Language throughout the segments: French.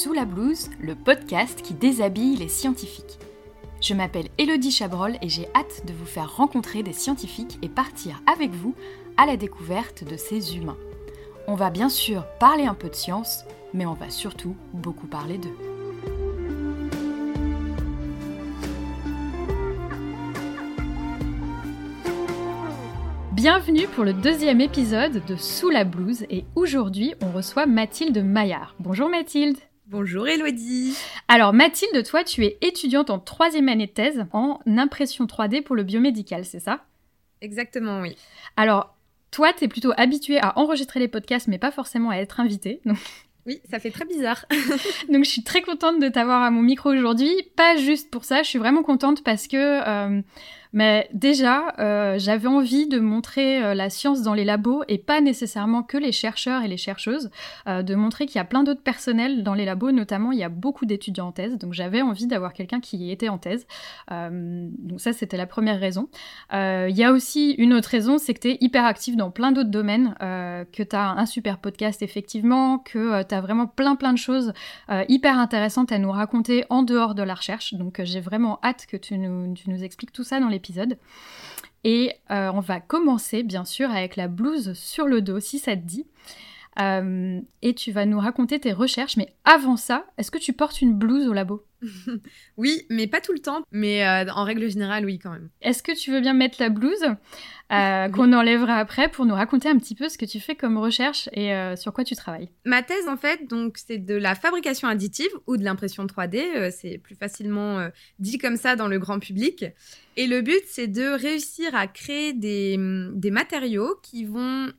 Sous la blouse, le podcast qui déshabille les scientifiques. Je m'appelle Elodie Chabrol et j'ai hâte de vous faire rencontrer des scientifiques et partir avec vous à la découverte de ces humains. On va bien sûr parler un peu de science, mais on va surtout beaucoup parler d'eux. Bienvenue pour le deuxième épisode de Sous la blouse et aujourd'hui on reçoit Mathilde Maillard. Bonjour Mathilde. Bonjour Elodie. Alors Mathilde, toi tu es étudiante en troisième année de thèse en impression 3D pour le biomédical, c'est ça? Exactement, oui. Alors toi tu es plutôt habituée à enregistrer les podcasts mais pas forcément à être invitée. Donc... Oui, ça fait très bizarre. donc je suis très contente de t'avoir à mon micro aujourd'hui. Pas juste pour ça, je suis vraiment contente parce que... Euh, mais déjà, euh, j'avais envie de montrer euh, la science dans les labos et pas nécessairement que les chercheurs et les chercheuses, euh, de montrer qu'il y a plein d'autres personnels dans les labos, notamment il y a beaucoup d'étudiants en thèse, donc j'avais envie d'avoir quelqu'un qui était en thèse. donc ça, c'était la première raison. Il y a aussi une autre raison, c'est que tu es hyper actif dans plein d'autres domaines, que tu as un super podcast effectivement, que tu as vraiment plein plein de choses hyper intéressantes à nous raconter en dehors de la recherche. Donc j'ai vraiment hâte que tu nous, tu nous expliques tout ça dans les Et euh, on va commencer bien sûr avec la blouse sur le dos, si ça te dit. Euh, et tu vas nous raconter tes recherches. Mais avant ça, est-ce que tu portes une blouse au labo? Oui, mais pas tout le temps. Mais euh, en règle générale, oui, quand même. Est-ce que tu veux bien mettre la blouse euh, qu'on enlèvera après pour nous raconter un petit peu ce que tu fais comme recherche et euh, sur quoi tu travailles? Ma thèse, en fait, donc c'est de la fabrication additive ou de l'impression 3D. Euh, c'est plus facilement dit comme ça dans le grand public. Et le but, c'est de réussir à créer des, des matériaux qui vont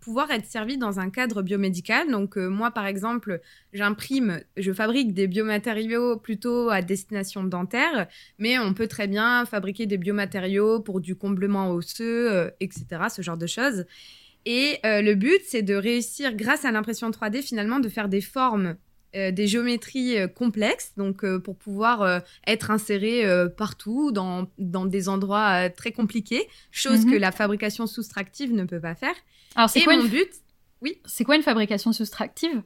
pouvoir être servis dans un cadre biomédical. Donc moi, par exemple, j'imprime, je fabrique des biomatériaux plutôt à destination dentaire, mais on peut très bien fabriquer des biomatériaux pour du comblement osseux euh, etc., ce genre de choses. Et euh, le but, c'est de réussir, grâce à l'impression 3D, finalement, de faire des formes euh, des géométries complexes, donc pour pouvoir être inséré partout, dans, dans, des endroits très compliqués, chose mhm. que la fabrication soustractive ne peut pas faire. Alors, c'est quoi mon but Oui. C'est quoi une fabrication soustractive?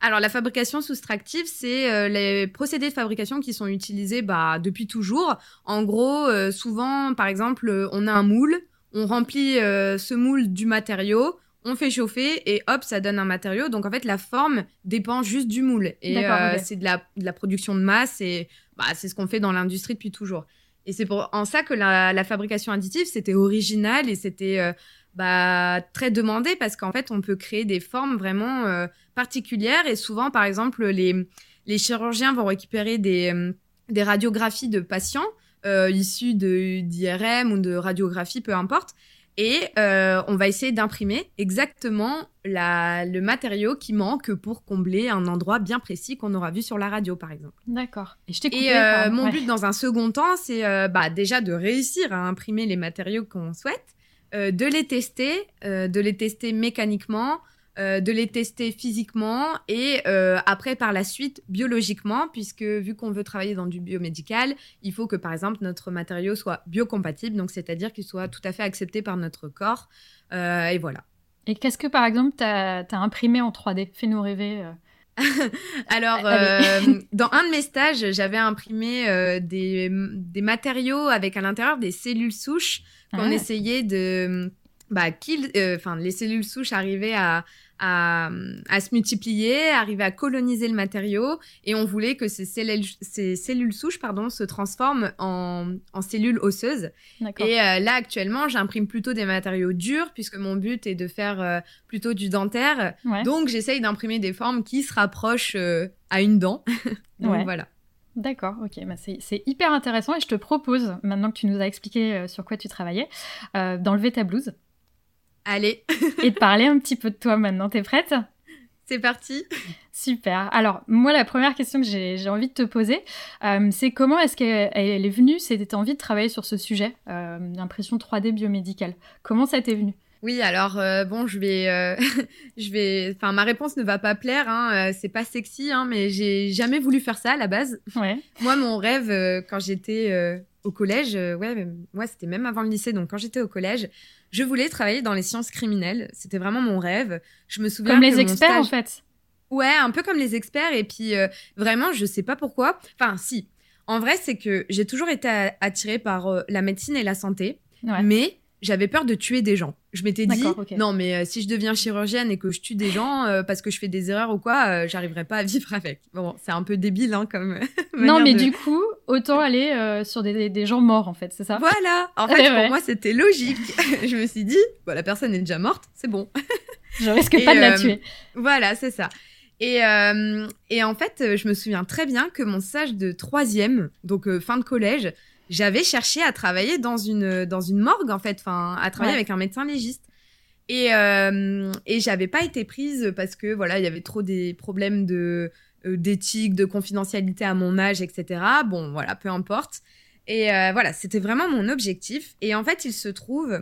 Alors la fabrication soustractive, c'est les procédés de fabrication qui sont utilisés bah, depuis toujours. En gros, souvent, par exemple, on a un moule, on remplit euh, ce moule du matériau, on fait chauffer et hop, ça donne un matériau. Donc en fait, la forme dépend juste du moule. Et euh, c'est de la, production de masse et bah, c'est ce qu'on fait dans l'industrie depuis toujours. Et c'est en ça que la, fabrication additive, c'était original et c'était euh, bah, très demandé parce qu'en fait, on peut créer des formes vraiment particulières. Et souvent, par exemple, les, les chirurgiens vont récupérer des, des radiographies de patients euh, issus d'IRM ou de radiographie, peu importe. Et euh, on va essayer d'imprimer exactement la, le matériau qui manque pour combler un endroit bien précis qu'on aura vu sur la radio, par exemple. D'accord. Et, je et euh, mon but dans un second temps, c'est euh, bah, déjà de réussir à imprimer les matériaux qu'on souhaite, euh, de les tester, de les tester mécaniquement, euh, de les tester physiquement et euh, après par la suite biologiquement, puisque vu qu'on veut travailler dans du biomédical, il faut que par exemple notre matériau soit biocompatible, donc c'est-à-dire qu'il soit tout à fait accepté par notre corps. Euh, et voilà. Et qu'est-ce que par exemple tu as, imprimé en 3D Fais-nous rêver. Alors, dans un de mes stages, j'avais imprimé des, matériaux avec à l'intérieur des cellules souches qu'on ah. essayait de bah, euh, enfin, les cellules souches arrivaient à, à, à, se multiplier, arrivaient à coloniser le matériau, et on voulait que ces cellules, ces cellules souches pardon, se transforment en, en cellules osseuses. Et euh, là, actuellement, j'imprime plutôt des matériaux durs, puisque mon but est de faire euh, plutôt du dentaire. Donc, j'essaye d'imprimer des formes qui se rapprochent à une dent. Donc, voilà. D'accord, ok, bah c'est hyper intéressant et je te propose, maintenant que tu nous as expliqué sur quoi tu travaillais, d'enlever ta blouse Allez. et de parler un petit peu de toi maintenant. T'es prête? C'est parti. Super. Alors, moi, la première question que j'ai envie de te poser, euh, c'est comment est-ce qu'elle est venue, cette envie de travailler sur ce sujet, euh, l'impression 3D biomédicale Comment ça t'est venu? Oui, alors euh, bon, je vais, je vais, enfin ma réponse ne va pas plaire, hein, c'est pas sexy, hein, mais j'ai jamais voulu faire ça à la base. Ouais. Moi, mon rêve quand j'étais au collège, ouais, moi c'était même avant le lycée, donc quand j'étais au collège, je voulais travailler dans les sciences criminelles. C'était vraiment mon rêve. Je me souviens comme les experts en fait. Ouais, un peu comme les experts. Et puis, euh, vraiment, je sais pas pourquoi. Enfin, si. En vrai, c'est que j'ai toujours été attirée par euh, la médecine et la santé. Mais j'avais peur de tuer des gens. Je m'étais dit, non, mais euh, si je deviens chirurgienne et que je tue des gens parce que je fais des erreurs ou quoi, j'arriverai pas à vivre avec. Bon, c'est un peu débile, hein, comme. non, mais du coup, autant aller sur des, des, gens morts, en fait, c'est ça? Voilà. En fait, pour moi, c'était logique. je me suis dit, bah, la personne est déjà morte, c'est bon. je risque pas de la tuer. Voilà, c'est ça. Et, euh, et, en fait, je me souviens très bien que mon stage de troisième, donc euh, fin de collège, j'avais cherché à travailler dans une, dans une morgue, en fait, enfin, à travailler avec un médecin légiste. Et, euh, et j'avais pas été prise parce que, voilà, il y avait trop des problèmes de euh, d'éthique, de confidentialité à mon âge, etc. Bon, voilà, peu importe. Et voilà, c'était vraiment mon objectif. Et en fait, il se trouve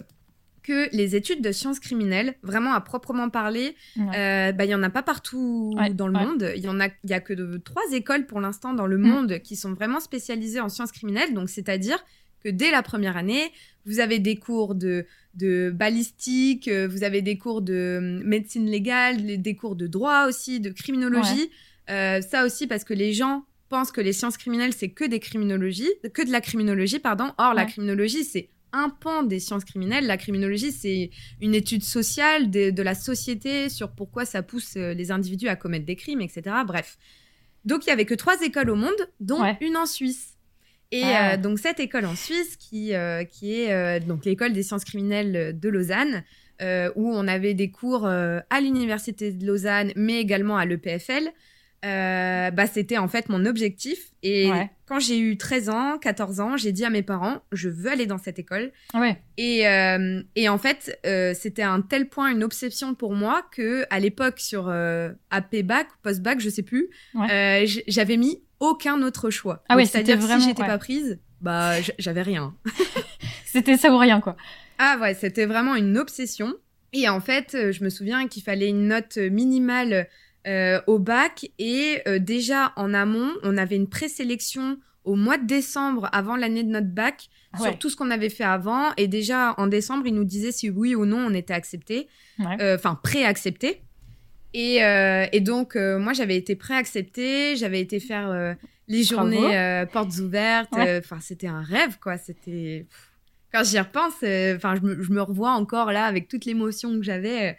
que les études de sciences criminelles, vraiment à proprement parler, euh, bah, il y en a pas partout dans le monde. Il y en a, y a que de, trois écoles pour l'instant dans le mm. monde qui sont vraiment spécialisées en sciences criminelles. Donc, c'est-à-dire que dès la première année, vous avez des cours de, de balistique, euh, vous avez des cours de hum, médecine légale, des cours de droit aussi, de criminologie. Euh, ça aussi parce que les gens pensent que les sciences criminelles c'est que des criminologies, que de la criminologie, pardon. Or, la criminologie c'est un pan des sciences criminelles. La criminologie, c'est une étude sociale de, la société sur pourquoi ça pousse euh, les individus à commettre des crimes, etc. Bref. Donc, il y avait que trois écoles au monde, dont une en Suisse. Et ah. euh, donc, cette école en Suisse, qui, euh, qui est donc l'école des sciences criminelles de Lausanne, où on avait des cours à l'université de Lausanne, mais également à l'EPFL. Euh, bah, c'était en fait mon objectif. Et quand j'ai eu 13 ans, 14 ans, j'ai dit à mes parents, je veux aller dans cette école. Ouais. Et, euh, et en fait, euh, c'était un tel point une obsession pour moi que à l'époque sur AP bac ou post bac, je sais plus, j'avais mis aucun autre choix. Ah c'est-à-dire vraiment... si j'étais pas prise, bah j'avais rien. c'était ça ou rien quoi. Ah ouais, c'était vraiment une obsession. Et en fait, je me souviens qu'il fallait une note minimale euh, au bac et euh, déjà en amont, on avait une présélection au mois de décembre avant l'année de notre bac sur tout ce qu'on avait fait avant. Et déjà en décembre, ils nous disaient si oui ou non on était accepté, euh, enfin pré-accepté. Et, donc moi j'avais été pré-accepté, j'avais été faire les journées portes ouvertes, enfin c'était un rêve quoi, c'était quand j'y repense, enfin je me revois encore là avec toute l'émotion que j'avais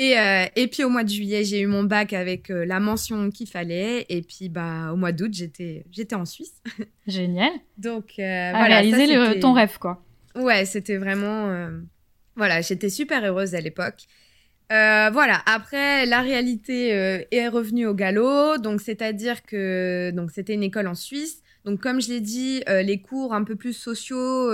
et, euh, et puis au mois de juillet, j'ai eu mon bac avec euh, la mention qu'il fallait. Et puis bah, au mois d'août, j'étais, j'étais en Suisse. Génial. Donc euh, voilà, réaliser ton rêve, quoi. Ouais, c'était vraiment... Voilà, j'étais super heureuse à l'époque. voilà, après, la réalité est revenue au galop. Donc c'est-à-dire que donc c'était une école en Suisse. Donc comme je l'ai dit, les cours un peu plus sociaux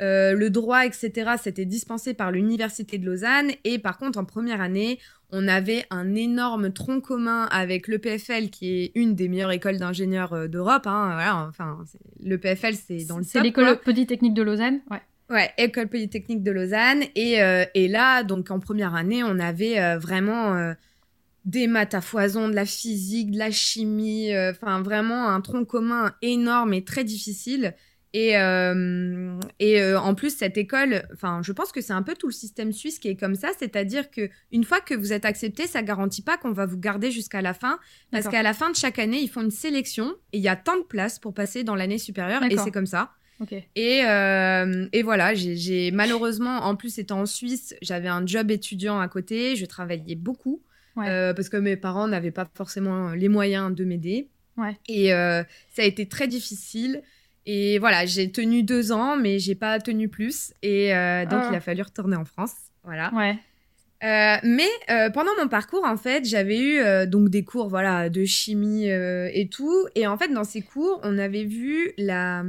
euh, le droit, etc., c'était dispensé par l'Université de Lausanne. Et par contre, en première année, on avait un énorme tronc commun avec l'EPFL, qui est une des meilleures écoles d'ingénieurs euh, d'Europe. Hein, voilà, enfin, l'EPFL, c'est dans le C'est l'école polytechnique de Lausanne, ouais. Ouais, école polytechnique de Lausanne. Et, euh, et là, donc en première année, on avait vraiment des maths à foison, de la physique, de la chimie, enfin vraiment un tronc commun énorme et très difficile. Et, euh, et euh, en plus, cette école, enfin, je pense que c'est un peu tout le système suisse qui est comme ça, c'est-à-dire que une fois que vous êtes accepté, ça garantit pas qu'on va vous garder jusqu'à la fin, parce qu'à la fin de chaque année, ils font une sélection et il y a tant de places pour passer dans l'année supérieure, et c'est comme ça. Et, euh, et voilà, j'ai malheureusement, en plus étant en Suisse, j'avais un job étudiant à côté, je travaillais beaucoup parce que mes parents n'avaient pas forcément les moyens de m'aider. Ouais. Et ça a été très difficile. Et voilà, j'ai tenu deux ans, mais j'ai pas tenu plus. Et euh, donc, il a ah. fallu retourner en France. Voilà. Ouais. Euh, mais euh, pendant mon parcours, en fait, j'avais eu donc des cours voilà de chimie et tout. Et en fait, dans ces cours, on avait vu la,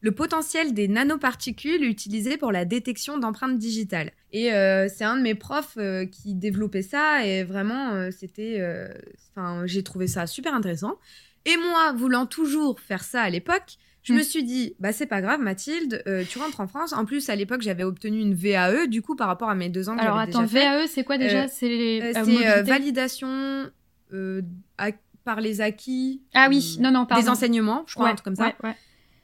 le potentiel des nanoparticules utilisées pour la détection d'empreintes digitales. Et c'est un de mes profs qui développait ça. Et vraiment, c'était, enfin, j'ai trouvé ça super intéressant. Et moi, voulant toujours faire ça à l'époque, je me mm. suis dit, bah c'est pas grave, Mathilde, euh, tu rentres en France. En plus, à l'époque, j'avais obtenu une VAE, du coup, par rapport à mes deux ans que Alors attends, VAE, c'est quoi déjà? Euh, C'est euh, validation par les acquis. Ah oui, non, non, pardon. Des enseignements, je crois, un truc comme ça. Ouais,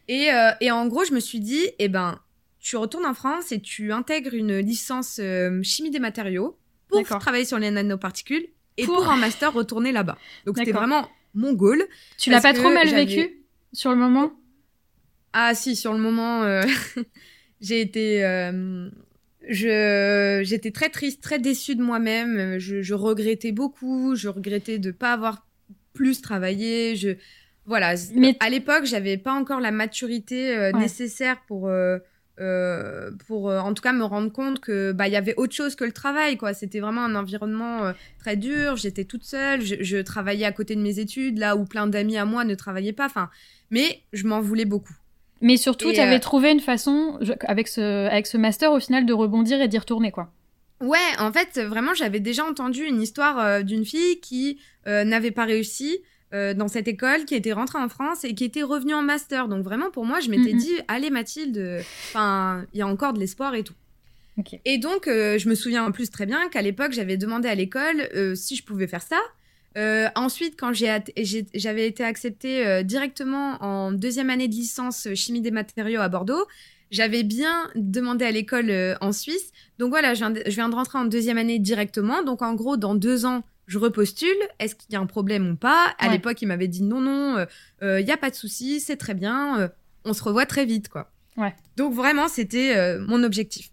et, et, en gros, je me suis dit, eh ben, tu retournes en France et tu intègres une licence chimie des matériaux pour travailler sur les nanoparticules et pour, un master retourner là-bas. Donc c'était vraiment mon goal. Tu l'as pas trop mal vécu sur le moment? Ah si, sur le moment, euh, j'ai été, euh, je, j'étais très triste, très déçue de moi-même. Je, je, regrettais beaucoup. Je regrettais de pas avoir plus travaillé. Je, voilà. Mais à l'époque, j'avais pas encore la maturité euh, nécessaire pour euh, pour euh, en tout cas me rendre compte que bah il y avait autre chose que le travail quoi c'était vraiment un environnement euh, très dur j'étais toute seule je, travaillais à côté de mes études là où plein d'amis à moi ne travaillaient pas enfin mais je m'en voulais beaucoup mais surtout tu avais trouvé une façon avec ce avec ce master au final de rebondir et d'y retourner quoi Ouais, en fait, vraiment, j'avais déjà entendu une histoire d'une fille qui n'avait pas réussi, euh, dans cette école, qui était rentrée en France et qui était revenue en master. Donc vraiment, pour moi, je m'étais dit, allez Mathilde, enfin, il y a encore de l'espoir et tout. Et donc, euh, je me souviens en plus très bien qu'à l'époque, j'avais demandé à l'école euh, si je pouvais faire ça. Ensuite, quand j'avais été acceptée directement en deuxième année de licence chimie des matériaux à Bordeaux, j'avais bien demandé à l'école en Suisse. Donc voilà, je viens, de, je viens, de, rentrer en deuxième année directement. Donc en gros, dans deux ans, je repostule, est-ce qu'il y a un problème ou pas? À l'époque, il m'avait dit non, non, il euh, n'y euh, a pas de souci, c'est très bien, euh, on se revoit très vite, quoi. Ouais. Donc vraiment, c'était mon objectif.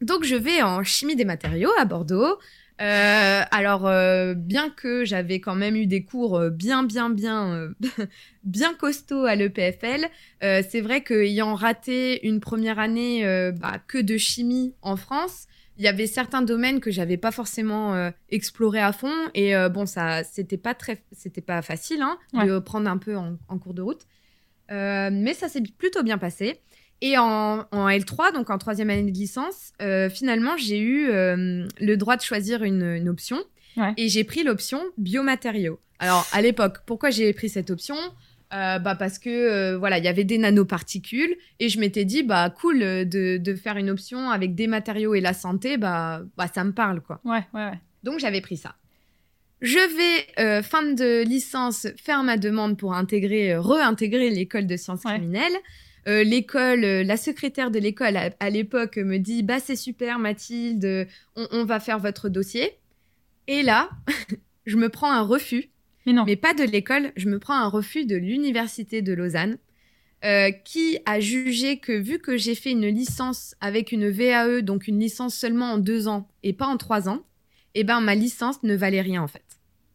Donc je vais en chimie des matériaux à Bordeaux. Alors, bien que j'avais quand même eu des cours bien, bien, bien, bien costauds à l'EPFL, c'est vrai qu'ayant raté une première année bah, que de chimie en France, il y avait certains domaines que j'avais pas forcément euh, exploré à fond et euh, bon ça c'était pas très c'était pas facile hein, de prendre un peu en, cours de route. Euh, mais ça s'est plutôt bien passé et en, L3 donc en troisième année de licence finalement j'ai eu le droit de choisir une, option. Et j'ai pris l'option biomatériaux. Alors à l'époque pourquoi j'ai pris cette option? Euh, bah parce que euh, voilà il y avait des nanoparticules. Et je m'étais dit bah cool euh, de, de, faire une option avec des matériaux et la santé bah, bah ça me parle quoi. Ouais ouais, ouais. donc j'avais pris ça. Je vais fin de licence faire ma demande pour intégrer réintégrer l'école de sciences criminelles l'école la secrétaire de l'école à, l'époque me dit bah c'est super Mathilde on, on va faire votre dossier et là je me prends un refus mais pas de l'école. Je me prends un refus de l'université de Lausanne, euh, qui a jugé que vu que j'ai fait une licence avec une VAE, donc une licence seulement en deux ans et pas en trois ans, eh ben ma licence ne valait rien en fait.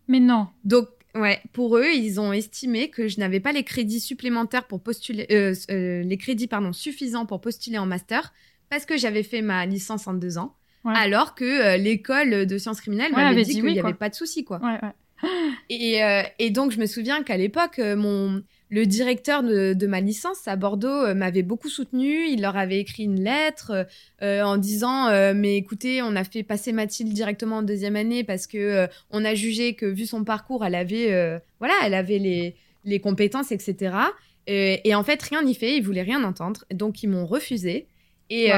Mais non. Donc ouais, pour eux, ils ont estimé que je n'avais pas les crédits supplémentaires pour postuler, euh, euh, les crédits pardon suffisants pour postuler en master parce que j'avais fait ma licence en deux ans. Alors que l'école de sciences criminelles m'avait dit, qu'il n'y avait pas de souci, quoi. Ouais, ouais. Et, euh, et, donc, je me souviens qu'à l'époque, euh, mon le directeur de, de, ma licence à Bordeaux euh, m'avait beaucoup soutenu. Il leur avait écrit une lettre en disant mais écoutez, on a fait passer Mathilde directement en deuxième année parce que on a jugé que vu son parcours, elle avait voilà, elle avait les, les compétences, etc. Et, et, en fait, rien n'y fait. Ils voulaient rien entendre, donc ils m'ont refusé. Et,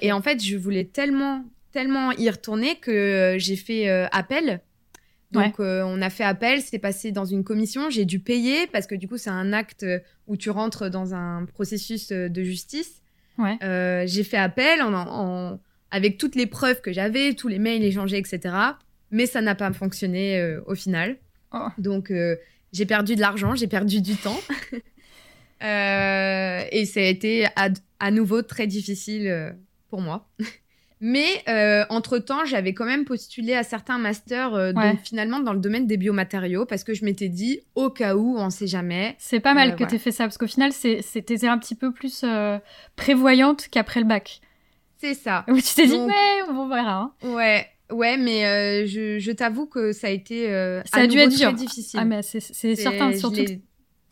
et en fait, je voulais tellement tellement y retourner que j'ai fait appel donc, euh, on a fait appel, c'est passé dans une commission. J'ai dû payer parce que du coup, c'est un acte où tu rentres dans un processus euh, de justice. Euh, j'ai fait appel en, avec toutes les preuves que j'avais, tous les mails échangés, etc. Mais ça n'a pas fonctionné au final. Oh. Donc, j'ai perdu de l'argent, j'ai perdu du temps. et ça a été à nouveau très difficile pour moi. Mais euh, entre-temps, j'avais quand même postulé à certains masters, euh, finalement dans le domaine des biomatériaux, parce que je m'étais dit, au cas où, on sait jamais. C'est pas mal euh, que tu aies fait ça, parce qu'au final, c'était un petit peu plus prévoyante qu'après le bac. C'est ça. Où tu t'es dit, ouais, on verra. Hein. Ouais, ouais, mais je, je t'avoue que ça a été ça a dû être dur. difficile. Ah, mais c'est certain, surtout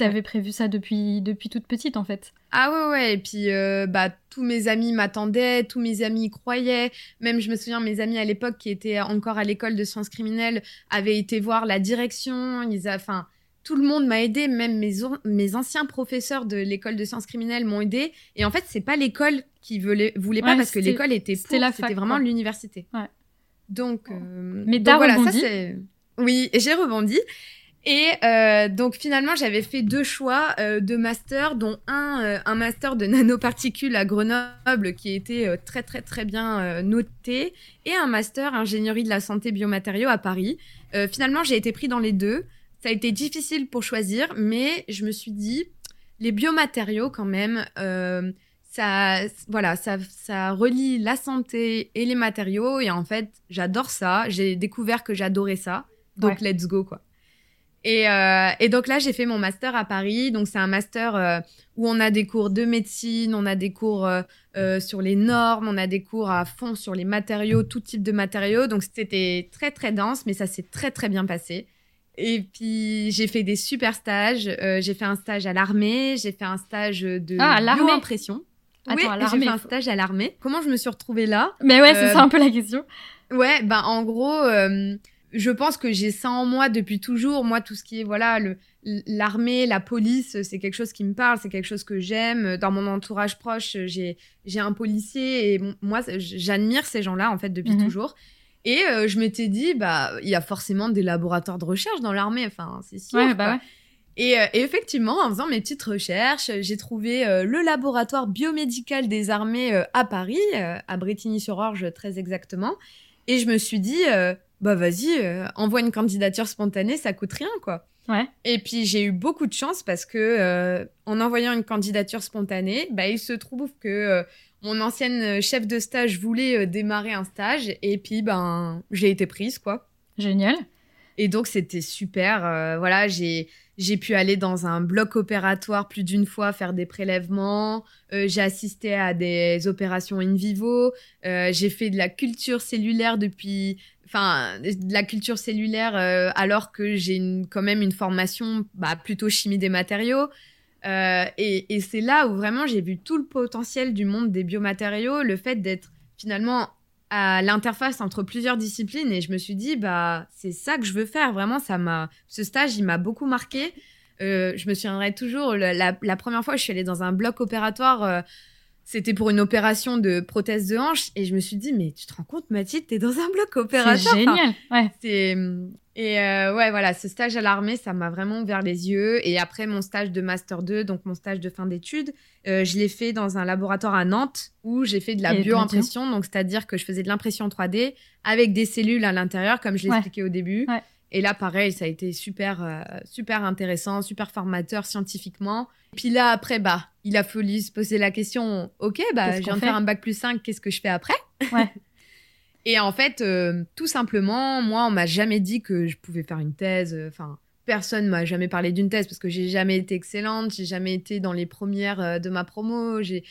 T'avais prévu ça depuis, depuis toute petite, en fait. Ah ouais, ouais. Et puis, euh, bah, tous mes amis m'attendaient, tous mes amis y croyaient. Même, je me souviens, mes amis à l'époque qui étaient encore à l'école de sciences criminelles avaient été voir la direction. Ils enfin, tout le monde m'a aidé. Même mes, mes anciens professeurs de l'école de sciences criminelles m'ont aidé. Et en fait, c'est pas l'école qui voulait, voulait pas parce que l'école était pour. C'était vraiment l'université. Ouais. Donc, euh, mais donc, voilà, ça c'est. Oui, j'ai rebondi. Et euh, donc finalement, j'avais fait deux choix euh, de master, dont un, euh, un master de nanoparticules à Grenoble qui était très très très bien noté, et un master ingénierie de la santé biomatériaux à Paris. finalement, j'ai été pris dans les deux. Ça a été difficile pour choisir, mais je me suis dit, les biomatériaux quand même, ça, voilà, ça, ça relie la santé et les matériaux, et en fait, j'adore ça. J'ai découvert que j'adorais ça, donc let's go quoi. Et, euh, et, donc là, j'ai fait mon master à Paris. Donc c'est un master euh, où on a des cours de médecine, on a des cours euh, euh, sur les normes, on a des cours à fond sur les matériaux, tout type de matériaux. Donc c'était très très dense, mais ça s'est très très bien passé. Et puis j'ai fait des super stages. j'ai fait un stage à l'armée, j'ai fait un stage de ah, bioimpression. oui, j'ai fait un stage à l'armée. Comment je me suis retrouvée là? Mais ouais, c'est ça un peu la question. Ouais, ben en gros je pense que j'ai ça en moi depuis toujours. Moi, tout ce qui est voilà le l'armée, la police, c'est quelque chose qui me parle, c'est quelque chose que j'aime. Dans mon entourage proche, j'ai j'ai un policier et moi j'admire ces gens-là en fait depuis mhm. toujours. Et euh, je m'étais dit bah il y a forcément des laboratoires de recherche dans l'armée, enfin c'est sûr. bah ouais. Et, euh, et, effectivement, en faisant mes petites recherches, j'ai trouvé euh, le laboratoire biomédical des armées à Paris, à Bretigny-sur-Orge très exactement. Et je me suis dit, bah vas-y, euh, envoie une candidature spontanée, ça coûte rien, quoi. Ouais. Et puis j'ai eu beaucoup de chance parce que euh, en envoyant une candidature spontanée, bah il se trouve que euh, mon ancienne chef de stage voulait démarrer un stage et puis ben j'ai été prise, quoi. Génial. Et donc c'était super. voilà, j'ai j'ai pu aller dans un bloc opératoire plus d'une fois faire des prélèvements. j'ai assisté à des opérations in vivo. j'ai fait de la culture cellulaire depuis enfin de la culture cellulaire euh, alors que j'ai quand même une formation bah, plutôt chimie des matériaux. Euh, et, c'est là où vraiment j'ai vu tout le potentiel du monde des biomatériaux le fait d'être finalement à l'interface entre plusieurs disciplines. Et je me suis dit bah c'est ça que je veux faire. Vraiment ça m'a ce stage il m'a beaucoup marqué. Euh, je me souviendrai toujours la, la, première fois je suis allée dans un bloc opératoire c'était pour une opération de prothèse de hanche et je me suis dit mais tu te rends compte Mathilde t'es dans un bloc opératoire. c'est génial ouais. C'est et euh, ouais voilà ce stage à l'armée ça m'a vraiment ouvert les yeux. Et après mon stage de master 2 donc mon stage de fin d'études euh, je l'ai fait dans un laboratoire à Nantes où j'ai fait de la bioimpression. Donc c'est à dire que je faisais de l'impression 3D avec des cellules à l'intérieur comme je l'expliquais au début. Ouais. Et là, pareil, ça a été super, euh, super intéressant, super formateur scientifiquement. Puis là, après, bah, il a fallu se poser la question, ok, bah, je viens de faire un bac plus 5, qu'est-ce que je fais après? Ouais. Et en fait, euh, tout simplement, moi, on m'a jamais dit que je pouvais faire une thèse. Enfin, personne m'a jamais parlé d'une thèse parce que j'ai jamais été excellente, j'ai jamais été dans les premières euh, de ma promo, j'ai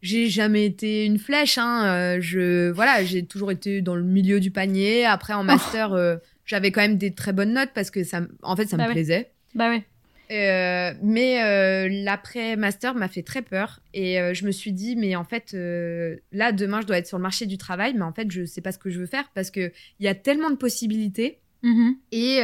j'ai jamais été une flèche. Hein. je voilà, j'ai toujours été dans le milieu du panier. Après, en master j'avais quand même des très bonnes notes parce que ça, en fait, ça me bah plaisait. Bah ouais. Euh, mais euh, l'après-master m'a fait très peur et euh, je me suis dit, mais en fait, là, demain, je dois être sur le marché du travail, mais en fait, je sais pas ce que je veux faire parce qu'il y a tellement de possibilités. Mm-hmm. Et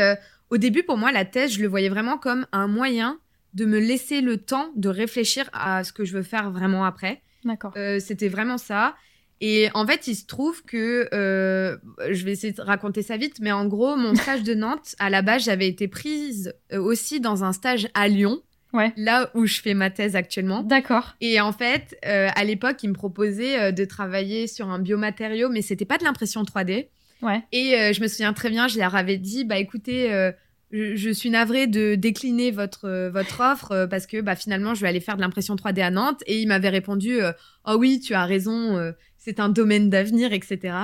au début, pour moi, la thèse, je le voyais vraiment comme un moyen de me laisser le temps de réfléchir à ce que je veux faire vraiment après. D'accord. C'était vraiment ça. Et en fait, il se trouve que euh, je vais essayer de raconter ça vite, mais en gros, mon stage de Nantes, à la base, j'avais été prise euh, aussi dans un stage à Lyon. Ouais. Là où je fais ma thèse actuellement. D'accord. Et en fait, euh, à l'époque, ils me proposaient euh, de travailler sur un biomatériau, mais c'était pas de l'impression 3D. Ouais. Et euh, je me souviens très bien, je leur avais dit, bah écoutez, euh, je, je, suis navrée de décliner votre votre offre parce que bah finalement, je vais aller faire de l'impression 3D à Nantes. Et ils m'avaient répondu, oh oui, tu as raison c'est un domaine d'avenir, etc.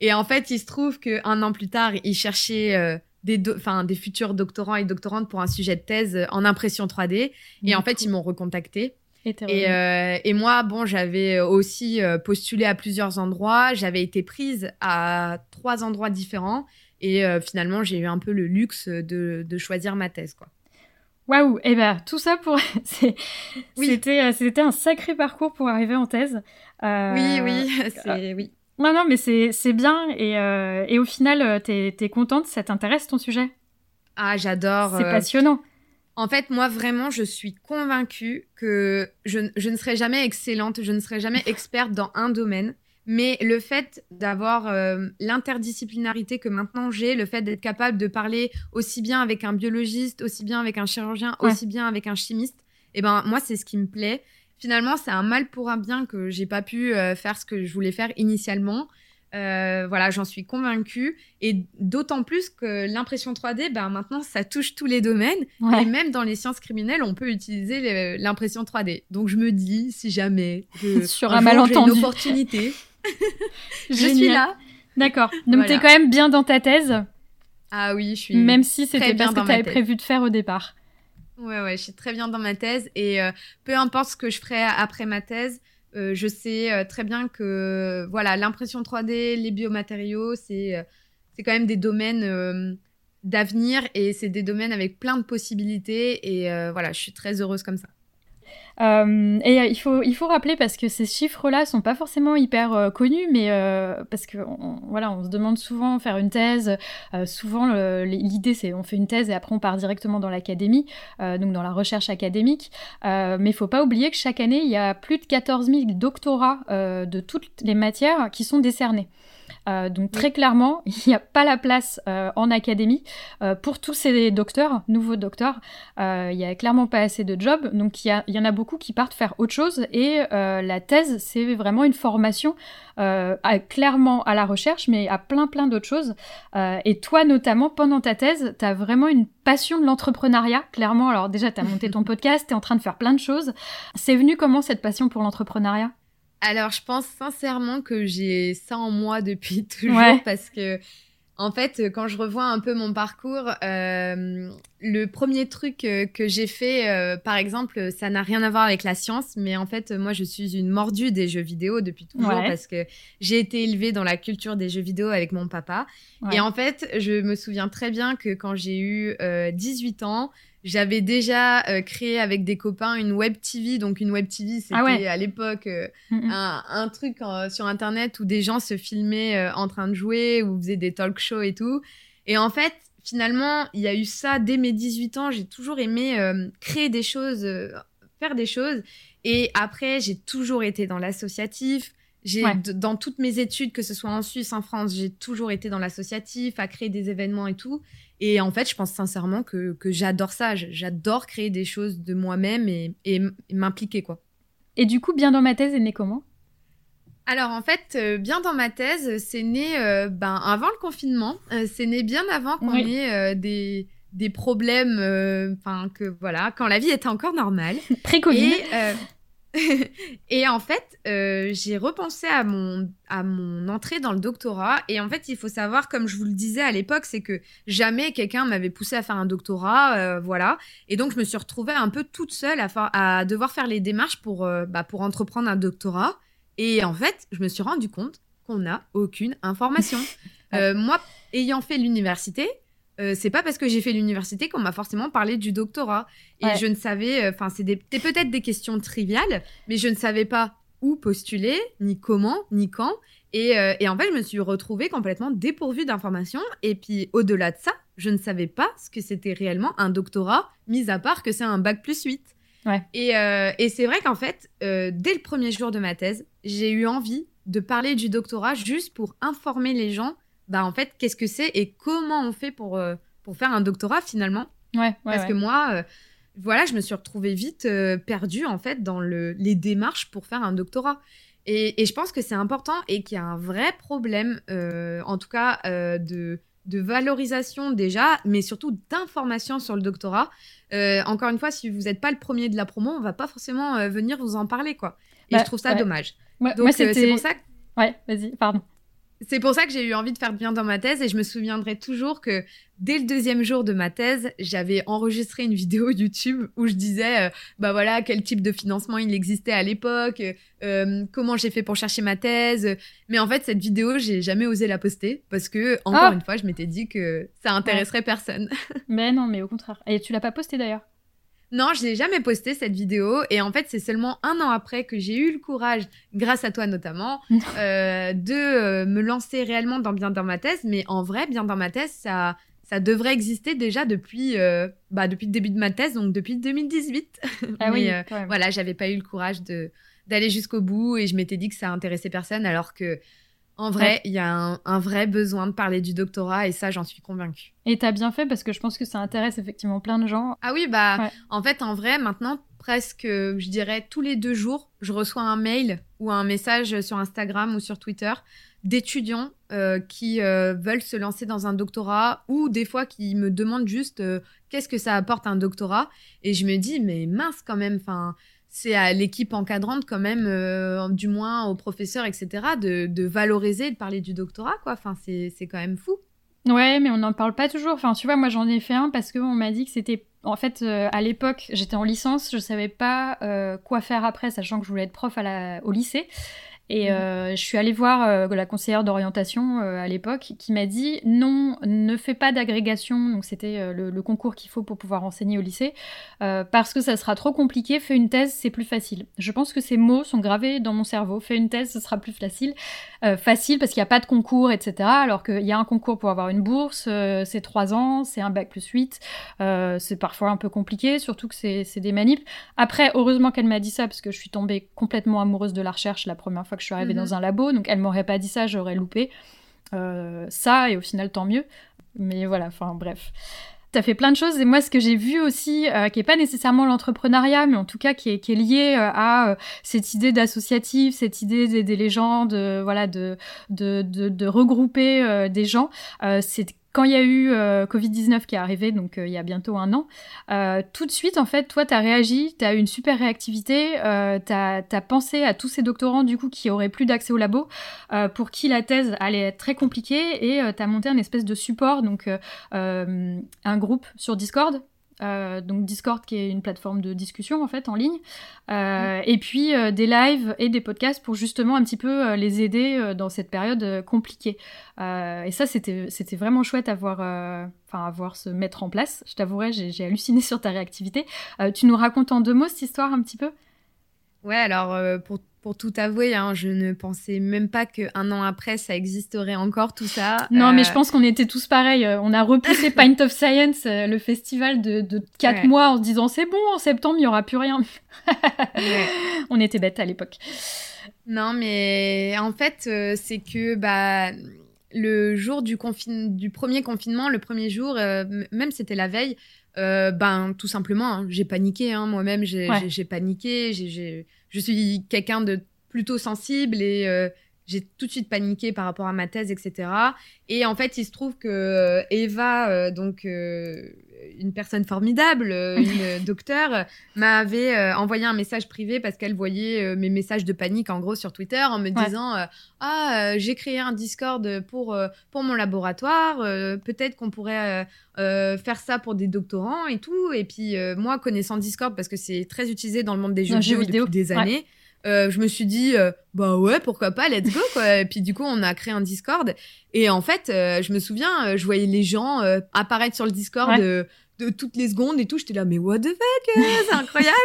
Et en fait, il se trouve qu'un an plus tard, il cherchait euh, des, des futurs doctorants et doctorantes pour un sujet de thèse en impression 3D. Et en fait, ils m'ont recontacté. Et, euh, et, moi, bon, j'avais aussi euh, postulé à plusieurs endroits. J'avais été prise à trois endroits différents. Et euh, finalement, j'ai eu un peu le luxe de, de choisir ma thèse, quoi. Waouh Et eh ben tout ça pour c'était euh, c'était un sacré parcours pour arriver en thèse. Euh... Oui oui c'est oui. Non non mais c'est bien et euh, et au final euh, t'es es contente ça t'intéresse ton sujet? Ah j'adore. C'est passionnant. En fait, moi, vraiment, je suis convaincue que je, je, ne serai jamais excellente, je ne serai jamais experte dans un domaine, Mais le fait d'avoir euh, l'interdisciplinarité que maintenant j'ai, le fait d'être capable de parler aussi bien avec un biologiste, aussi bien avec un chirurgien, aussi bien avec un chimiste, et eh ben moi c'est ce qui me plaît. Finalement, c'est un mal pour un bien que j'ai pas pu euh, faire ce que je voulais faire initialement. Euh, voilà, j'en suis convaincue. Et d'autant plus que l'impression 3D, ben, maintenant, ça touche tous les domaines. Et même dans les sciences criminelles, on peut utiliser l'impression 3D. Donc, je me dis, si jamais, sur un, malentendu, une opportunité, je suis là. D'accord. Donc, tu es quand même bien dans ta thèse. Ah oui, je suis. Même si c'était pas ce que tu avais prévu de faire au départ. Ouais, ouais, je suis très bien dans ma thèse. Et euh, peu importe ce que je ferai après ma thèse, euh, je sais euh, très bien que voilà l'impression 3D, les biomatériaux, c'est quand même des domaines d'avenir et c'est des domaines avec plein de possibilités et voilà, je suis très heureuse comme ça. Euh, et euh, il faut, il faut rappeler parce que ces chiffres-là sont pas forcément hyper euh, connus, mais parce que voilà, on se demande souvent faire une thèse. souvent, l'idée c'est on fait une thèse et après on part directement dans l'académie, donc dans la recherche académique. mais il faut pas oublier que chaque année, il y a plus de 14 000 doctorats de toutes les matières qui sont décernés. Euh, donc très clairement, il n'y a pas la place euh, en académie euh, pour tous ces docteurs, nouveaux docteurs. il n'y a clairement pas assez de jobs, donc il y, en a beaucoup qui partent faire autre chose. Et la thèse, c'est vraiment une formation clairement à la recherche, mais à plein plein d'autres choses. et toi notamment, pendant ta thèse, tu as vraiment une passion de l'entrepreneuriat, clairement. Alors déjà, tu as monté ton podcast, tu es en train de faire plein de choses. C'est venu comment cette passion pour l'entrepreneuriat? Alors, je pense sincèrement que j'ai ça en moi depuis toujours parce que, en fait, quand je revois un peu mon parcours, euh, le premier truc euh, que j'ai fait, euh, par exemple, ça n'a rien à voir avec la science, mais en fait, moi, je suis une mordue des jeux vidéo depuis toujours parce que j'ai été élevée dans la culture des jeux vidéo avec mon papa. Et en fait, je me souviens très bien que quand j'ai eu 18 ans, j'avais déjà euh, créé avec des copains une web TV. Donc une web TV, c'était ah à l'époque euh, un, truc sur Internet où des gens se filmaient euh, en train de jouer ou faisaient des talk shows et tout. Et en fait, finalement, il y a eu ça dès mes 18 ans. J'ai toujours aimé créer des choses, faire des choses. Et après, j'ai toujours été dans l'associatif. J'ai dans toutes mes études, que ce soit en Suisse, en France, j'ai toujours été dans l'associatif, à créer des événements et tout. Et en fait, je pense sincèrement que, que j'adore ça. J'adore créer des choses de moi-même et, et m'impliquer, quoi. Et du coup, Bien dans ma thèse est né comment? Alors en fait, euh, bien dans ma thèse, c'est né euh, ben, avant le confinement. Euh, c'est né bien avant qu'on ait des, des problèmes, enfin que voilà, quand la vie était encore normale. Pré-Covid. et en fait, euh, j'ai repensé à mon, à mon entrée dans le doctorat. Et en fait, il faut savoir, comme je vous le disais à l'époque, c'est que jamais quelqu'un m'avait poussé à faire un doctorat. Euh, voilà. Et donc, je me suis retrouvée un peu toute seule à, à devoir faire les démarches pour, euh, bah, pour entreprendre un doctorat. Et en fait, je me suis rendu compte qu'on n'a aucune information. moi, ayant fait l'université, euh, c'est pas parce que j'ai fait l'université qu'on m'a forcément parlé du doctorat. Et je ne savais, euh, enfin, c'était peut-être des questions triviales, mais je ne savais pas où postuler, ni comment, ni quand. Et, euh, et en fait, je me suis retrouvée complètement dépourvue d'informations. Et puis, au-delà de ça, je ne savais pas ce que c'était réellement un doctorat, mis à part que c'est un bac plus 8. Et, et c'est vrai qu'en fait, dès le premier jour de ma thèse, j'ai eu envie de parler du doctorat juste pour informer les gens bah en fait, qu'est-ce que c'est et comment on fait pour, euh, pour faire un doctorat finalement? Ouais, Parce que moi, euh, voilà, je me suis retrouvée vite euh, perdue en fait dans le, les démarches pour faire un doctorat. Et, et je pense que c'est important et qu'il y a un vrai problème, en tout cas, de, de valorisation déjà, mais surtout d'information sur le doctorat. encore une fois, si vous n'êtes pas le premier de la promo, on va pas forcément venir vous en parler, quoi. Et je trouve ça dommage. Donc, c'est pour ça que... Ouais, vas-y, pardon c'est pour ça que j'ai eu envie de faire bien dans ma thèse et je me souviendrai toujours que dès le deuxième jour de ma thèse, j'avais enregistré une vidéo YouTube où je disais, euh, bah voilà, quel type de financement il existait à l'époque, euh, comment j'ai fait pour chercher ma thèse. Mais en fait, cette vidéo, j'ai jamais osé la poster parce que, encore ah une fois, je m'étais dit que ça intéresserait personne. mais non, mais au contraire. Et tu l'as pas postée d'ailleurs? Non, je n'ai jamais posté cette vidéo et en fait c'est seulement un an après que j'ai eu le courage, grâce à toi notamment, euh, de euh, me lancer réellement dans Bien dans ma thèse. Mais en vrai, Bien dans ma thèse, ça, ça devrait exister déjà depuis, euh, bah, depuis le début de ma thèse, donc depuis 2018. Ah oui, voilà, j'avais pas eu le courage de, d'aller jusqu'au bout et je m'étais dit que ça intéressait personne alors que en vrai, il y a un, vrai besoin de parler du doctorat et ça, j'en suis convaincue. Et t'as bien fait parce que je pense que ça intéresse effectivement plein de gens. Ah oui, bah en fait, en vrai, maintenant, presque, je dirais, tous les deux jours, je reçois un mail ou un message sur Instagram ou sur Twitter d'étudiants euh, qui euh, veulent se lancer dans un doctorat ou des fois qui me demandent juste euh, qu'est-ce que ça apporte un doctorat? Et je me dis mais mince quand même enfin c'est à l'équipe encadrante quand même, euh, du moins aux professeurs, etc., de, de, valoriser, de parler du doctorat, quoi. Enfin, c'est quand même fou. Ouais, mais on n'en parle pas toujours. Enfin, tu vois, moi j'en ai fait un parce qu'on m'a dit que c'était. En fait, euh, à l'époque, j'étais en licence, je savais pas euh, quoi faire après, sachant que je voulais être prof à la... au lycée. Et mhm. euh, je suis allée voir euh, la conseillère d'orientation euh, à l'époque qui m'a dit non, ne fais pas d'agrégation, donc c'était le, concours qu'il faut pour pouvoir enseigner au lycée, parce que ça sera trop compliqué, fais une thèse, c'est plus facile. Je pense que ces mots sont gravés dans mon cerveau, fais une thèse, ce sera plus facile. facile parce qu'il n'y a pas de concours, etc. Alors qu'il y a un concours pour avoir une bourse, c'est trois ans, c'est un bac plus 8, c'est parfois un peu compliqué, surtout que c'est des manips. Après, heureusement qu'elle m'a dit ça, parce que je suis tombée complètement amoureuse de la recherche la première fois je suis arrivée dans mhm. un labo, donc elle m'aurait pas dit ça, j'aurais loupé euh, ça, et au final, tant mieux. Mais voilà, enfin bref. T'as fait plein de choses et moi ce que j'ai vu aussi, euh, qui est pas nécessairement l'entrepreneuriat, mais en tout cas qui est, qui est lié euh, à cette idée d'associatif, cette idée d'aider les gens, de voilà, de de, de, de regrouper des gens, c'est quand il y a eu euh, Covid-19 qui est arrivé, donc euh, il y a bientôt un an, euh, tout de suite, en fait, toi, tu réagi, tu as eu une super réactivité, tu as, pensé à tous ces doctorants, du coup, qui auraient plus d'accès au labo, pour qui la thèse allait être très compliquée, et tu as monté un espèce de support, donc un groupe sur Discord, euh, donc Discord qui est une plateforme de discussion en fait en ligne, euh, et puis euh, des lives et des podcasts pour justement un petit peu les aider dans cette période compliquée. et ça c'était c'était vraiment chouette à voir, enfin à voir se mettre en place. Je t'avouerai j'ai halluciné sur ta réactivité. tu nous racontes en deux mots cette histoire un petit peu? Ouais alors pour pour tout avouer, hein, je ne pensais même pas qu'un an après, ça existerait encore, tout ça. Non, mais je euh, pense qu'on était tous pareils. Euh, on a repoussé Pint of Science, euh, le festival de, de 4 mois, en se disant c'est bon, en septembre, il n'y aura plus rien. On était bêtes à l'époque. Non, mais en fait, c'est que bah, le jour du, du premier confinement, le premier jour, même c'était la veille, ben tout simplement, hein, j'ai paniqué. Hein, moi-même, j'ai paniqué. j'ai je suis quelqu'un de plutôt sensible et euh, j'ai tout de suite paniqué par rapport à ma thèse, etc. Et en fait, il se trouve que euh, Eva, euh, donc une personne formidable, une docteure, m'avait envoyé un message privé parce qu'elle voyait mes messages de panique en gros sur Twitter en me disant ah j'ai créé un Discord pour pour mon laboratoire, peut-être qu'on pourrait faire ça pour des doctorants et tout. Et puis moi connaissant Discord parce que c'est très utilisé dans le monde des jeux, vidéo, depuis des années. Euh, je me suis dit euh, bah ouais pourquoi pas let's go quoi. Et puis du coup on a créé un Discord. Et en fait euh, je me souviens je voyais les gens apparaître sur le Discord de, toutes les secondes et tout. J'étais là mais what the fuck c'est incroyable.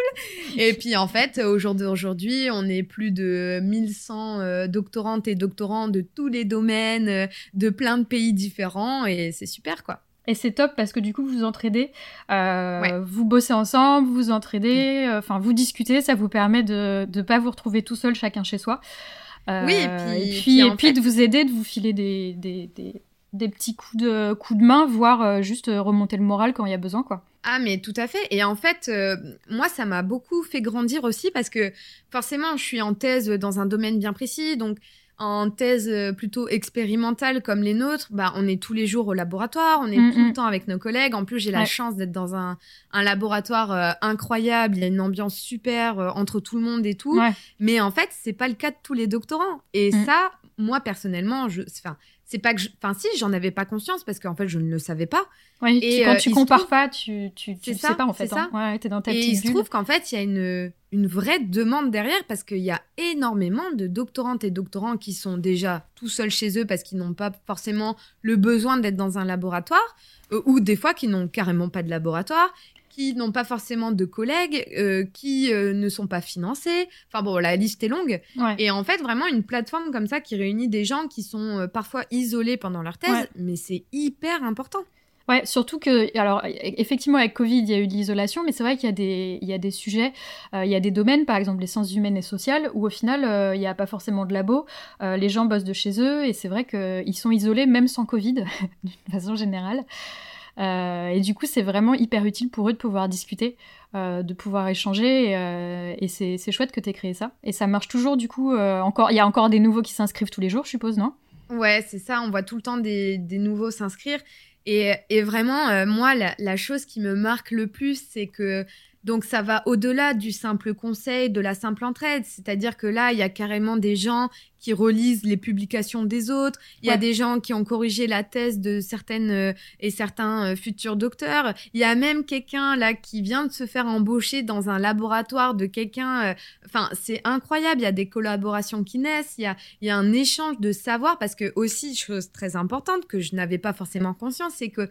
Et puis en fait aujourd'hui on est plus de 1100 doctorantes et doctorants de tous les domaines de plein de pays différents et c'est super quoi et c'est top parce que du coup, vous vous entraidez, euh, vous bossez ensemble, vous vous entraidez, mm. euh, enfin, vous discutez, ça vous permet de ne pas vous retrouver tout seul, chacun chez soi. oui, et euh, puis, et puis, et puis de vous aider, de vous filer des, des, des, des, petits coups de, coups de main, voire juste remonter le moral quand il y a besoin, quoi. Ah mais tout à fait. Et en fait, moi, ça m'a beaucoup fait grandir aussi parce que forcément, je suis en thèse dans un domaine bien précis, donc en thèse euh, plutôt expérimentale comme les nôtres, bah, on est tous les jours au laboratoire, on est mm, tout le mm. temps avec nos collègues. En plus, j'ai la chance d'être dans un, un laboratoire euh, incroyable. Il y a une ambiance super euh, entre tout le monde et tout. Mais en fait, c'est pas le cas de tous les doctorants. Et mm. ça, moi, personnellement, je, enfin, c'est pas que enfin si j'en avais pas conscience parce qu'en fait je ne le savais pas. Et quand tu compares pas tu tu, tu sais pas en fait hein. ouais, es dans ta et il se trouve qu'en fait il y a une une vraie demande derrière parce qu'il y a énormément de doctorantes et doctorants qui sont déjà tout seuls chez eux parce qu'ils n'ont pas forcément le besoin d'être dans un laboratoire euh, ou des fois qui n'ont carrément pas de laboratoire qui n'ont pas forcément de collègues, euh, qui euh, ne sont pas financés. Enfin bon, la liste est longue. Et en fait, vraiment une plateforme comme ça qui réunit des gens qui sont parfois isolés pendant leur thèse, mais c'est hyper important. Ouais, surtout que, alors, e-, effectivement, avec Covid, il y a eu de l'isolation, mais c'est vrai qu'il y, a des, il y a des sujets, euh, il y a des domaines, par exemple les sciences humaines et sociales, où au final, euh, il n'y a pas forcément de labo, euh, les gens bossent de chez eux, et c'est vrai qu'ils sont isolés même sans Covid, d'une façon générale. Et du coup, c'est vraiment hyper utile pour eux de pouvoir discuter, de pouvoir échanger, et, c'est chouette que tu aies créé ça. Et ça marche toujours, du coup, encore, il y a encore des nouveaux qui s'inscrivent tous les jours, je suppose, non? Ouais, c'est ça, on voit tout le temps des, nouveaux s'inscrire. Et, et vraiment, euh, moi, la, chose qui me marque le plus, c'est que donc ça va au-delà du simple conseil, de la simple entraide. C'est-à-dire que là, il y a carrément des gens qui relisent les publications des autres. Il y a des gens qui ont corrigé la thèse de certaines euh, et certains euh, futurs docteurs. Il y a même quelqu'un là qui vient de se faire embaucher dans un laboratoire de quelqu'un. Enfin, c'est incroyable. Il y a des collaborations qui naissent. Il y a, il y a un échange de savoir parce que aussi chose très importante que je n'avais pas forcément conscience, c'est que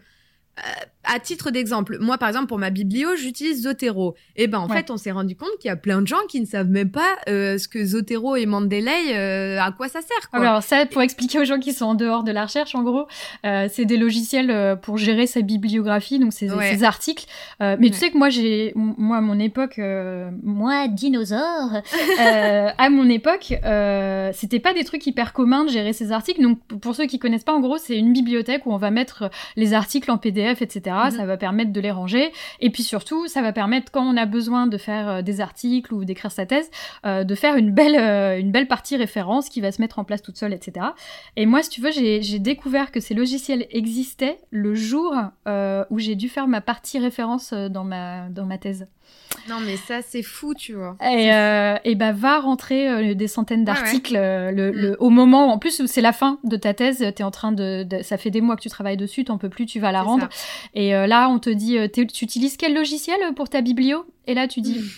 euh, à titre d'exemple, moi par exemple pour ma biblio, j'utilise Zotero. Et ben en fait, on s'est rendu compte qu'il y a plein de gens qui ne savent même pas euh, ce que Zotero et Mendeley, euh, à quoi ça sert. Quoi. Alors ça, pour expliquer aux gens qui sont en dehors de la recherche, en gros, c'est des logiciels pour gérer sa bibliographie, donc ses, articles. mais tu sais que moi j'ai, moi à mon époque, moi dinosaure, à mon époque, c'était pas des trucs hyper communs de gérer ses articles. Donc pour ceux qui connaissent pas, en gros, c'est une bibliothèque où on va mettre les articles en PDF etc. Mhm. Ça va permettre de les ranger. Et puis surtout, ça va permettre, quand on a besoin de faire euh, des articles ou d'écrire sa thèse, euh, de faire une belle, euh, une belle partie référence qui va se mettre en place toute seule, etc. Et moi, si tu veux, j'ai découvert que ces logiciels existaient le jour où j'ai dû faire ma partie référence dans ma, dans ma thèse. Non, mais ça, c'est fou, tu vois. Et, euh, et bah, va rentrer euh, des centaines d'articles euh, le, mm. le, au moment, en plus, c'est la fin de ta thèse, es en train de, Ça fait des mois que tu travailles dessus, t'en peux plus, tu vas la rendre. Et là, on te dit, tu utilises quel logiciel pour ta biblio? Et là, tu dis, mm.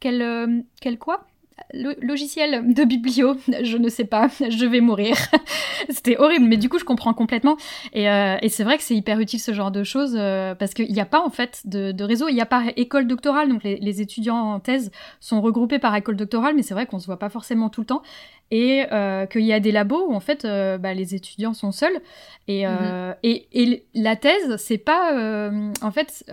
quel, quel quoi? Logiciel de biblio, je ne sais pas, je vais mourir. C'était horrible, mais du coup, je comprends complètement. Et, euh, et c'est vrai que c'est hyper utile ce genre de choses euh, parce qu'il n'y a pas en fait de, de réseau, il n'y a pas école doctorale, donc les, les, étudiants en thèse sont regroupés par école doctorale, mais c'est vrai qu'on se voit pas forcément tout le temps. Et euh, qu'il y a des labos où en fait bah, les étudiants sont seuls. Et, mm-hmm. et, et, la thèse, c'est pas en fait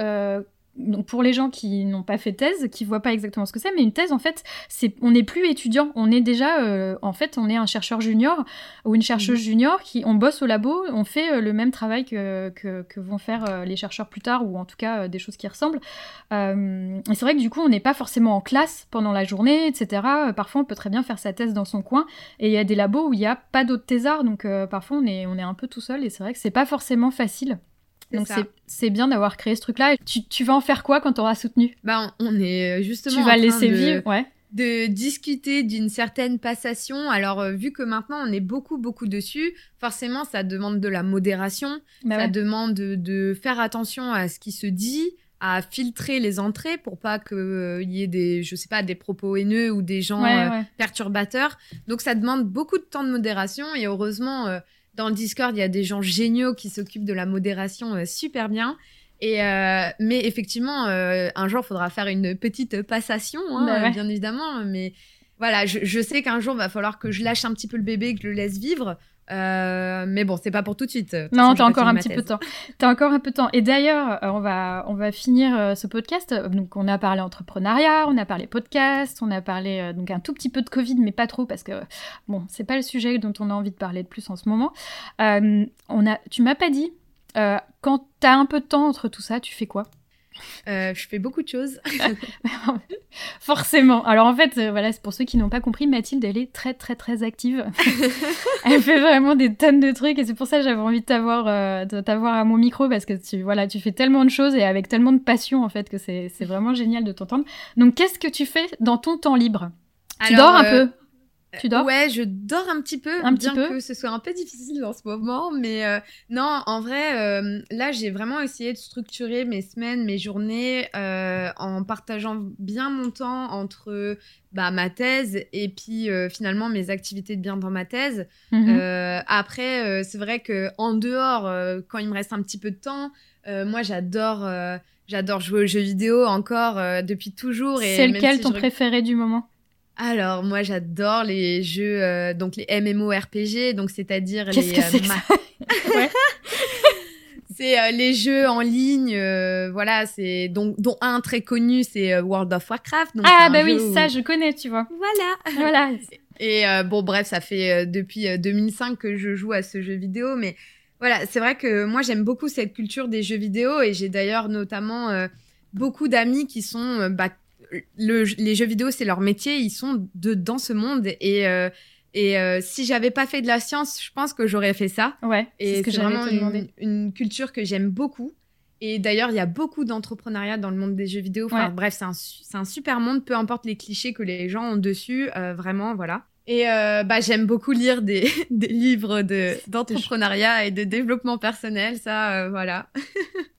donc pour les gens qui n'ont pas fait thèse, qui voient pas exactement ce que c'est, mais une thèse en fait, c'est on n'est plus étudiant, on est déjà euh, en fait on est un chercheur junior ou une chercheuse mhm. junior qui on bosse au labo, on fait euh, le même travail que, que, vont faire euh, les chercheurs plus tard ou en tout cas des choses qui ressemblent. et c'est vrai que du coup on n'est pas forcément en classe pendant la journée, etc. parfois on peut très bien faire sa thèse dans son coin et il y a des labos où il n'y a pas d'autres thésards, donc parfois on est on est un peu tout seul et c'est vrai que c'est pas forcément facile. Donc c'est bien d'avoir créé ce truc-là. Tu, tu, vas en faire quoi quand tu auras soutenu? Bah on est euh, justement. Tu vas laisser vivre, ouais. De discuter d'une certaine passation. Alors euh, vu que maintenant on est beaucoup beaucoup dessus, forcément ça demande de la modération, bah ça demande de, faire attention à ce qui se dit, à filtrer les entrées pour pas qu'il euh, y ait des, je sais pas, des propos haineux ou des gens perturbateurs. Donc ça demande beaucoup de temps de modération et heureusement dans le Discord, il y a des gens géniaux qui s'occupent de la modération euh, super bien. Et euh, mais effectivement, euh, un jour, il faudra faire une petite passation, hein, bah bien évidemment. Mais voilà, je, sais qu'un jour, il va falloir que je lâche un petit peu le bébé, que je le laisse vivre. Mais bon, c'est pas pour tout de suite. non, t'as encore un petit peu de temps. T'as encore un peu de temps. Et d'ailleurs, on va, on va finir ce podcast. Donc, on a parlé entrepreneuriat, on a parlé podcast, on a parlé donc un tout petit peu de Covid, mais pas trop parce que bon, c'est pas le sujet dont on a envie de parler de plus en ce moment. on a, tu m'as pas dit quand t'as un peu de temps entre tout ça, tu fais quoi? Euh, je fais beaucoup de choses. Forcément. Alors en fait, euh, voilà, c'est pour ceux qui n'ont pas compris, Mathilde, elle est très très très active. elle fait vraiment des tonnes de trucs et c'est pour ça que j'avais envie de t'avoir, euh, t'avoir à mon micro parce que tu, voilà, tu fais tellement de choses et avec tellement de passion en fait que c'est, vraiment génial de t'entendre. Donc qu'est-ce que tu fais dans ton temps libre? Tu dors un peu? Tu dors? Ouais, je dors un petit peu, un bien petit peu? que ce soit un peu difficile en ce moment. Mais euh, non, en vrai, euh, là, j'ai vraiment essayé de structurer mes semaines, mes journées euh, en partageant bien mon temps entre bah, ma thèse et puis finalement mes activités de bien dans ma thèse. Mhm. après, c'est vrai que en dehors, quand il me reste un petit peu de temps, moi, j'adore. J'adore jouer aux jeux vidéo encore depuis toujours. C'est lequel ton préféré du moment? Alors moi j'adore les jeux euh, donc les MMORPG donc c'est-à-dire Qu'est-ce les que c'est que ça c'est les jeux en ligne, voilà, c'est dont, dont un très connu, c'est World of Warcraft. ah bah oui, ça je connais, tu vois. Voilà. voilà. Et bon, bref, ça fait depuis 2005 que je joue à ce jeu vidéo, mais voilà, c'est vrai que moi j'aime beaucoup cette culture des jeux vidéo et j'ai d'ailleurs notamment beaucoup d'amis qui sont bah, les jeux vidéo, c'est leur métier, ils sont de, dans ce monde. Et, euh, et euh, si j'avais pas fait de la science, je pense que j'aurais fait ça. Ouais, et c'est vraiment une, une, culture que j'aime beaucoup. Et d'ailleurs, il y a beaucoup d'entrepreneuriat dans le monde des jeux vidéo. Enfin, bref, c'est un, un, super monde, peu importe les clichés que les gens ont dessus. Euh, vraiment, voilà. Et bah, j'aime beaucoup lire des, des livres d'entrepreneuriat et de développement personnel. Ça, voilà.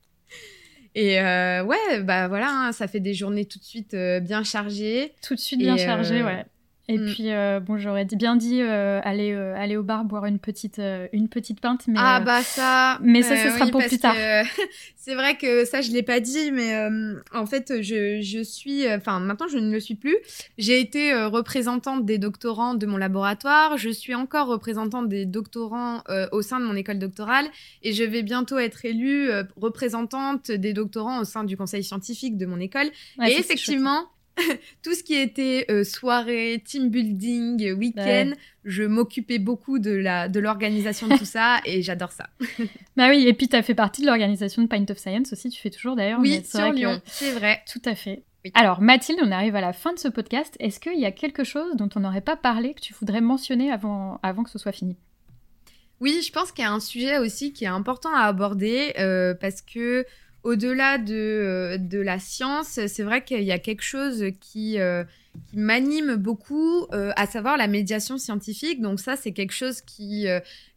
Et euh, ouais, bah voilà, hein, ça fait des journées tout de suite euh, bien chargées. Tout de suite bien chargées, euh, ouais. Et mm. puis, euh, bon, j'aurais bien dit euh, aller, euh, aller au bar boire une petite, une petite pinte. Mais, ah, bah ça. Mais ça, ce sera pour plus tard. c'est vrai que ça, je l'ai pas dit, mais en fait, je, je suis. Enfin, maintenant, je ne le suis plus. J'ai été représentante des doctorants de mon laboratoire. Je suis encore représentante des doctorants au sein de mon école doctorale. Et je vais bientôt être élue représentante des doctorants au sein du conseil scientifique de mon école. et effectivement tout ce qui était euh, soirée, team building, week-end, je m'occupais beaucoup de la de l'organisation de tout ça et j'adore ça. bah oui, et puis tu as fait partie de l'organisation de Pint of Science aussi, tu fais toujours d'ailleurs. Oui, sur Lyon, c'est vrai. Tout à fait. Alors Mathilde, on arrive à la fin de ce podcast. Est-ce qu'il y a quelque chose dont on n'aurait pas parlé que tu voudrais mentionner avant, avant que ce soit fini? Oui, je pense qu'il y a un sujet aussi qui est important à aborder euh, parce que au-delà de, euh, de, la science, c'est vrai qu'il y a quelque chose qui, euh, qui m'anime beaucoup, euh, à savoir la médiation scientifique. Donc ça, c'est quelque chose qui,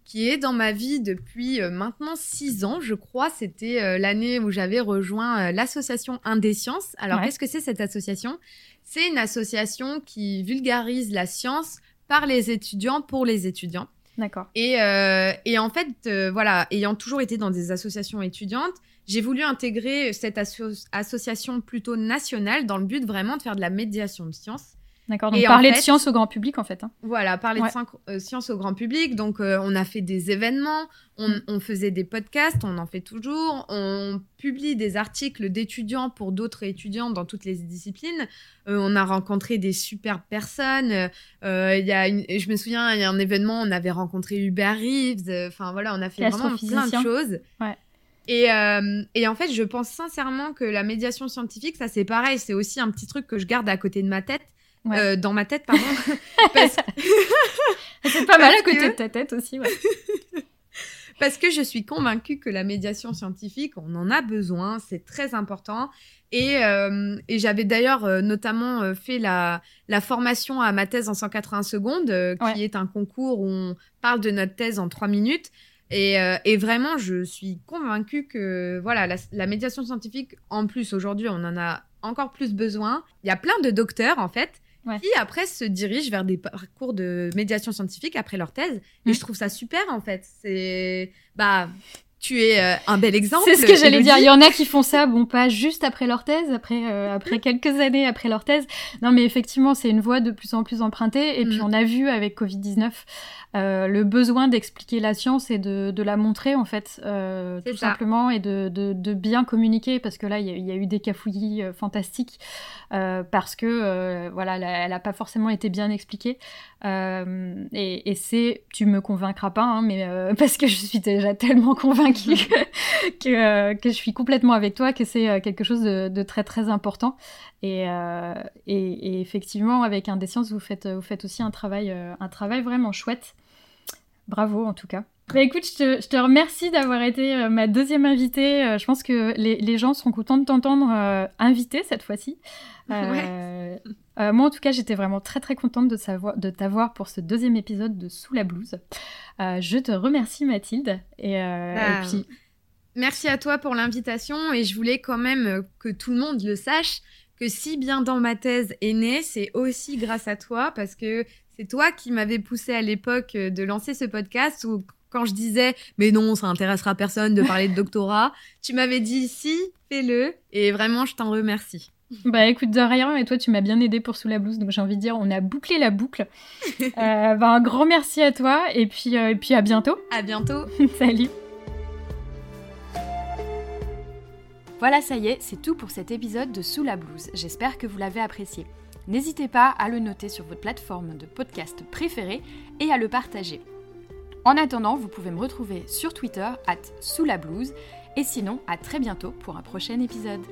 qui est dans ma vie depuis maintenant six ans, je crois. C'était l'année où j'avais rejoint l'association Indescience. Alors, qu'est-ce que c'est cette association? C'est une association qui vulgarise la science par les étudiants pour les étudiants. D'accord. Et, et, en fait, voilà, ayant toujours été dans des associations étudiantes, j'ai voulu intégrer cette association plutôt nationale dans le but vraiment de faire de la médiation de sciences. D'accord, donc parler de science au grand public en fait. Hein. Voilà, parler de euh, science au grand public. Donc euh, on a fait des événements, on, faisait des podcasts, on en fait toujours, on publie des articles d'étudiants pour d'autres étudiants dans toutes les disciplines. Euh, on a rencontré des super personnes. Il y a je me souviens, il y a un événement, on avait rencontré Hubert Reeves. Enfin voilà, on a fait vraiment plein de choses. Ouais. Et, euh, et, en fait, je pense sincèrement que la médiation scientifique, ça c'est pareil, c'est aussi un petit truc que je garde à côté de ma tête. Euh, dans ma tête, pardon. c'est pas mal à côté de ta tête aussi, ouais. Parce que je suis convaincue que la médiation scientifique, on en a besoin, c'est très important. Et, euh, et j'avais d'ailleurs euh, notamment euh, fait la, la, formation à ma thèse en 180 secondes, qui est un concours où on parle de notre thèse en 3 minutes. Euh, et, vraiment, je suis convaincue que voilà, la, médiation scientifique, en plus, aujourd'hui, on en a encore plus besoin. Il y a plein de docteurs, en fait, qui après se dirigent vers des parcours de médiation scientifique après leur thèse. Et mm. je trouve ça super, en fait. C'est. Bah. Tu es euh, un bel exemple. C'est ce que j'allais dire. Il y en a qui font ça, bon, pas juste après leur thèse, après, euh, après quelques années après leur thèse. Non, mais effectivement, c'est une voie de plus en plus empruntée. Et puis, mm. on a vu avec Covid-19 euh, le besoin d'expliquer la science et de, de, la montrer en fait euh, tout simplement et de, de, de, bien communiquer parce que là il y, a eu des cafouillis euh, fantastiques euh, parce que euh, voilà elle n'a pas forcément été bien expliquée. Et, et c'est tu me convaincras pas hein, mais parce que je suis déjà tellement convaincue que, que je suis complètement avec toi que c'est quelque chose de, très très important. Et, et, et, effectivement avec Indescience vous faites vous faites aussi un travail un travail vraiment chouette Bravo en tout cas. Bah écoute, je te, remercie d'avoir été euh, ma deuxième invitée. Euh, je pense que les, gens seront contents de t'entendre euh, invitée cette fois-ci. moi en tout cas, j'étais vraiment très très contente de, savoir, de t'avoir pour ce deuxième épisode de Sous la blouse. je te remercie Mathilde. Et, bah, puis... Merci à toi pour l'invitation et je voulais quand même que tout le monde le sache que si bien dans ma thèse est née, c'est aussi grâce à toi parce que c'est toi qui m'avais poussé à l'époque euh, de lancer ce podcast où quand je disais mais non, ça intéressera personne de parler de doctorat, tu m'avais dit si, fais-le et vraiment je t'en remercie. Bah écoute, de rien, et toi tu m'as bien aidé pour Sous la blouse, donc j'ai envie de dire, on a bouclé la boucle. euh, bah, un grand merci à toi, et puis, euh, et puis à bientôt. À bientôt. Salut. Voilà, ça y est, c'est tout pour cet épisode de Sous la blouse. J'espère que vous l'avez apprécié. N'hésitez pas à le noter sur votre plateforme de podcast préférée et à le partager. En attendant, vous pouvez me retrouver sur Twitter, at sous la blouse, et sinon, à très bientôt pour un prochain épisode.